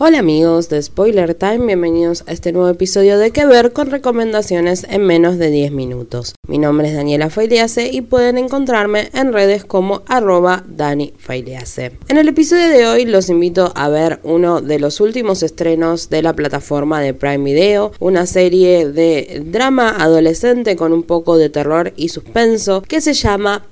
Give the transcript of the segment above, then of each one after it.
Hola amigos de Spoiler Time, bienvenidos a este nuevo episodio de Que Ver con recomendaciones en menos de 10 minutos. Mi nombre es Daniela Failease y pueden encontrarme en redes como arroba Dani En el episodio de hoy los invito a ver uno de los últimos estrenos de la plataforma de Prime Video, una serie de drama adolescente con un poco de terror y suspenso que se llama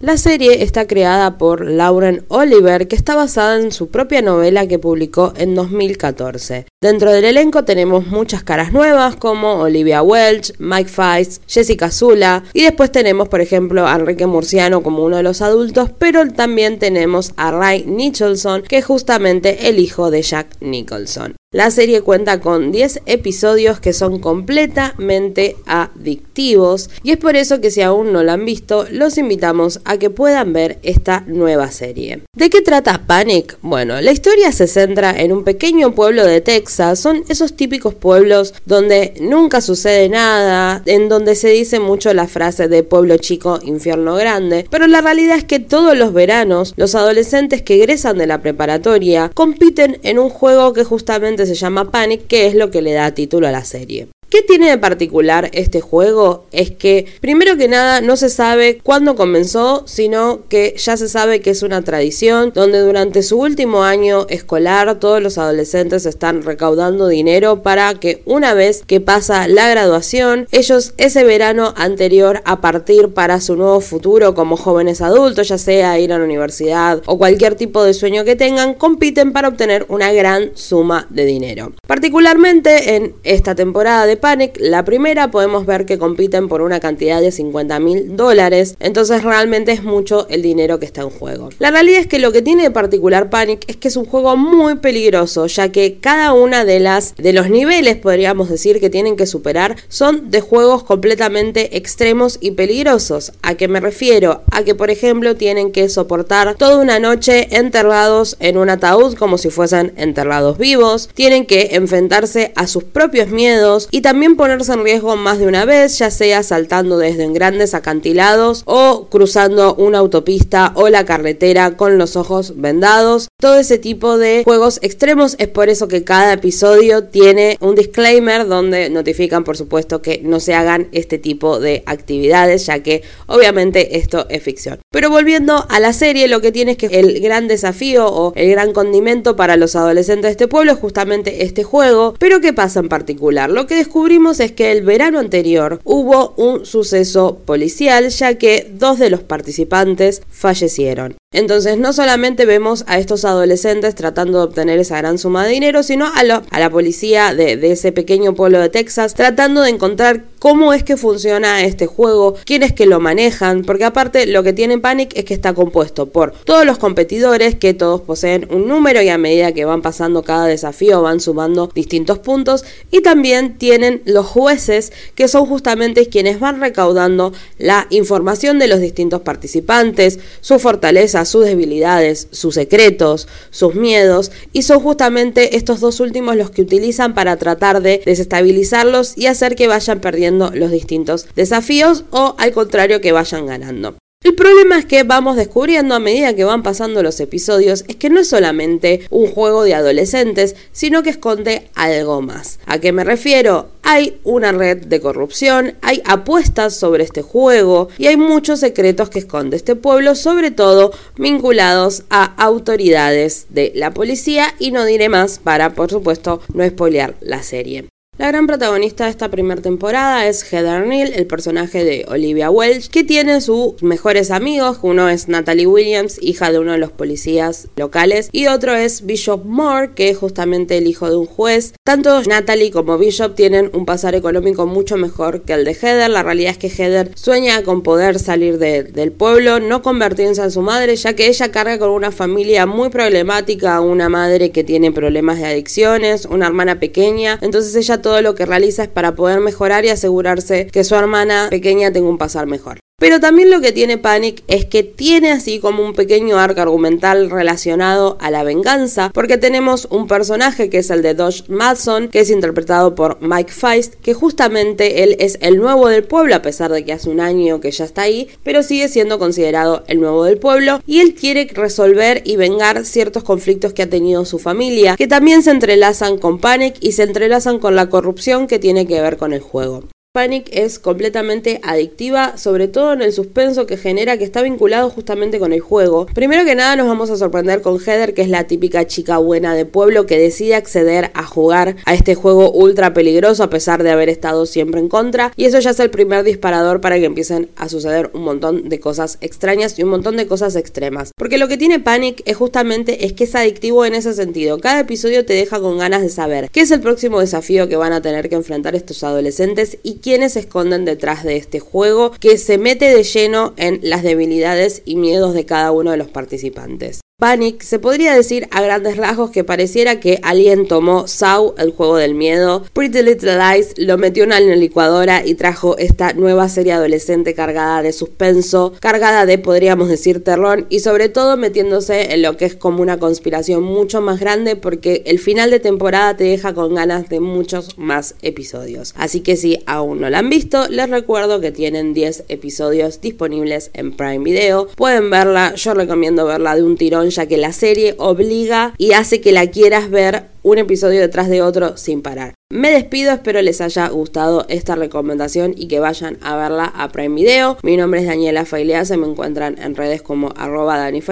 La serie está creada por Lauren Oliver, que está basada en su propia novela que publicó en 2014. Dentro del elenco tenemos muchas caras nuevas como Olivia Welch, Mike Feist, Jessica Zula y después tenemos por ejemplo a Enrique Murciano como uno de los adultos, pero también tenemos a Ray Nicholson, que es justamente el hijo de Jack Nicholson. La serie cuenta con 10 episodios que son completamente adictivos y es por eso que si aún no la han visto, los invitamos a que puedan ver esta nueva serie. ¿De qué trata Panic? Bueno, la historia se centra en un pequeño pueblo de Texas, son esos típicos pueblos donde nunca sucede nada, en donde se dice mucho la frase de pueblo chico, infierno grande, pero la realidad es que todos los veranos los adolescentes que egresan de la preparatoria compiten en un juego que justamente se llama Panic, que es lo que le da título a la serie. ¿Qué tiene de particular este juego? Es que, primero que nada, no se sabe cuándo comenzó, sino que ya se sabe que es una tradición donde durante su último año escolar todos los adolescentes están recaudando dinero para que una vez que pasa la graduación, ellos ese verano anterior a partir para su nuevo futuro como jóvenes adultos, ya sea ir a la universidad o cualquier tipo de sueño que tengan, compiten para obtener una gran suma de dinero. Particularmente en esta temporada de Panic, la primera podemos ver que compiten por una cantidad de 50 mil dólares, entonces realmente es mucho el dinero que está en juego. La realidad es que lo que tiene de particular Panic es que es un juego muy peligroso, ya que cada una de las de los niveles, podríamos decir, que tienen que superar son de juegos completamente extremos y peligrosos. ¿A qué me refiero? A que, por ejemplo, tienen que soportar toda una noche enterrados en un ataúd como si fuesen enterrados vivos, tienen que enfrentarse a sus propios miedos y también ponerse en riesgo más de una vez, ya sea saltando desde grandes acantilados o cruzando una autopista o la carretera con los ojos vendados. Todo ese tipo de juegos extremos es por eso que cada episodio tiene un disclaimer donde notifican por supuesto que no se hagan este tipo de actividades, ya que obviamente esto es ficción. Pero volviendo a la serie, lo que tiene es que el gran desafío o el gran condimento para los adolescentes de este pueblo es justamente este juego. Pero ¿qué pasa en particular? Lo que descubrimos es que el verano anterior hubo un suceso policial ya que dos de los participantes fallecieron. Entonces no solamente vemos a estos adolescentes tratando de obtener esa gran suma de dinero, sino a, la policía de, ese pequeño pueblo de Texas tratando de encontrar cómo es que funciona este juego, quiénes que lo manejan, porque aparte lo que tiene Panic es que está compuesto por todos los competidores que todos poseen un número y a medida que van pasando cada desafío van sumando distintos puntos y también tienen los jueces que son justamente quienes van recaudando la información de los distintos participantes, su fortaleza sus debilidades, sus secretos, sus miedos, y son justamente estos dos últimos los que utilizan para tratar de desestabilizarlos y hacer que vayan perdiendo los distintos desafíos o al contrario que vayan ganando. El problema es que vamos descubriendo a medida que van pasando los episodios es que no es solamente un juego de adolescentes, sino que esconde algo más. ¿A qué me refiero? Hay una red de corrupción, hay apuestas sobre este juego y hay muchos secretos que esconde este pueblo, sobre todo vinculados a autoridades de la policía y no diré más para, por supuesto, no spoilear la serie. La gran protagonista de esta primera temporada es Heather Neal, el personaje de Olivia Welch, que tiene sus mejores amigos. Uno es Natalie Williams, hija de uno de los policías locales, y otro es Bishop Moore, que es justamente el hijo de un juez. Tanto Natalie como Bishop tienen un pasar económico mucho mejor que el de Heather. La realidad es que Heather sueña con poder salir del pueblo, no convertirse en su madre, ya que ella carga con una familia muy problemática, una madre que tiene problemas de adicciones, una hermana pequeña. Entonces ella todo lo que realiza es para poder mejorar y asegurarse que su hermana pequeña tenga un pasar mejor. Pero también lo que tiene Panic es que tiene así como un pequeño arco argumental relacionado a la venganza, porque tenemos un personaje que es el de Dodge Madson, que es interpretado por Mike Feist, que justamente él es el nuevo del pueblo, a pesar de que hace un año que ya está ahí, pero sigue siendo considerado el nuevo del pueblo, y él quiere resolver y vengar ciertos conflictos que ha tenido su familia, que también se entrelazan con Panic y se entrelazan con la corrupción que tiene que ver con el juego. Panic es completamente adictiva, sobre todo en el suspenso que genera que está vinculado justamente con el juego. Primero que nada nos vamos a sorprender con Heather, que es la típica chica buena de pueblo que decide acceder a jugar a este juego ultra peligroso a pesar de haber estado siempre en contra. Y eso ya es el primer disparador para que empiecen a suceder un montón de cosas extrañas y un montón de cosas extremas. Porque lo que tiene Panic es justamente es que es adictivo en ese sentido. Cada episodio te deja con ganas de saber qué es el próximo desafío que van a tener que enfrentar estos adolescentes y quiénes se esconden detrás de este juego que se mete de lleno en las debilidades y miedos de cada uno de los participantes. Panic se podría decir a grandes rasgos que pareciera que alguien tomó Saw, el juego del miedo, Pretty Little Lies, lo metió en la licuadora y trajo esta nueva serie adolescente cargada de suspenso, cargada de podríamos decir terror y sobre todo metiéndose en lo que es como una conspiración mucho más grande porque el final de temporada te deja con ganas de muchos más episodios. Así que si aún no la han visto, les recuerdo que tienen 10 episodios disponibles en Prime Video. Pueden verla, yo recomiendo verla de un tirón ya que la serie obliga y hace que la quieras ver un episodio detrás de otro sin parar. Me despido, espero les haya gustado esta recomendación y que vayan a verla a Prime Video. Mi nombre es Daniela Failease, me encuentran en redes como arroba Dani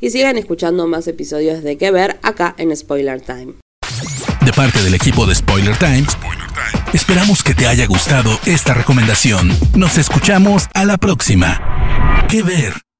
y sigan escuchando más episodios de que ver acá en Spoiler Time. De parte del equipo de Spoiler Time, esperamos que te haya gustado esta recomendación. Nos escuchamos a la próxima. Que ver.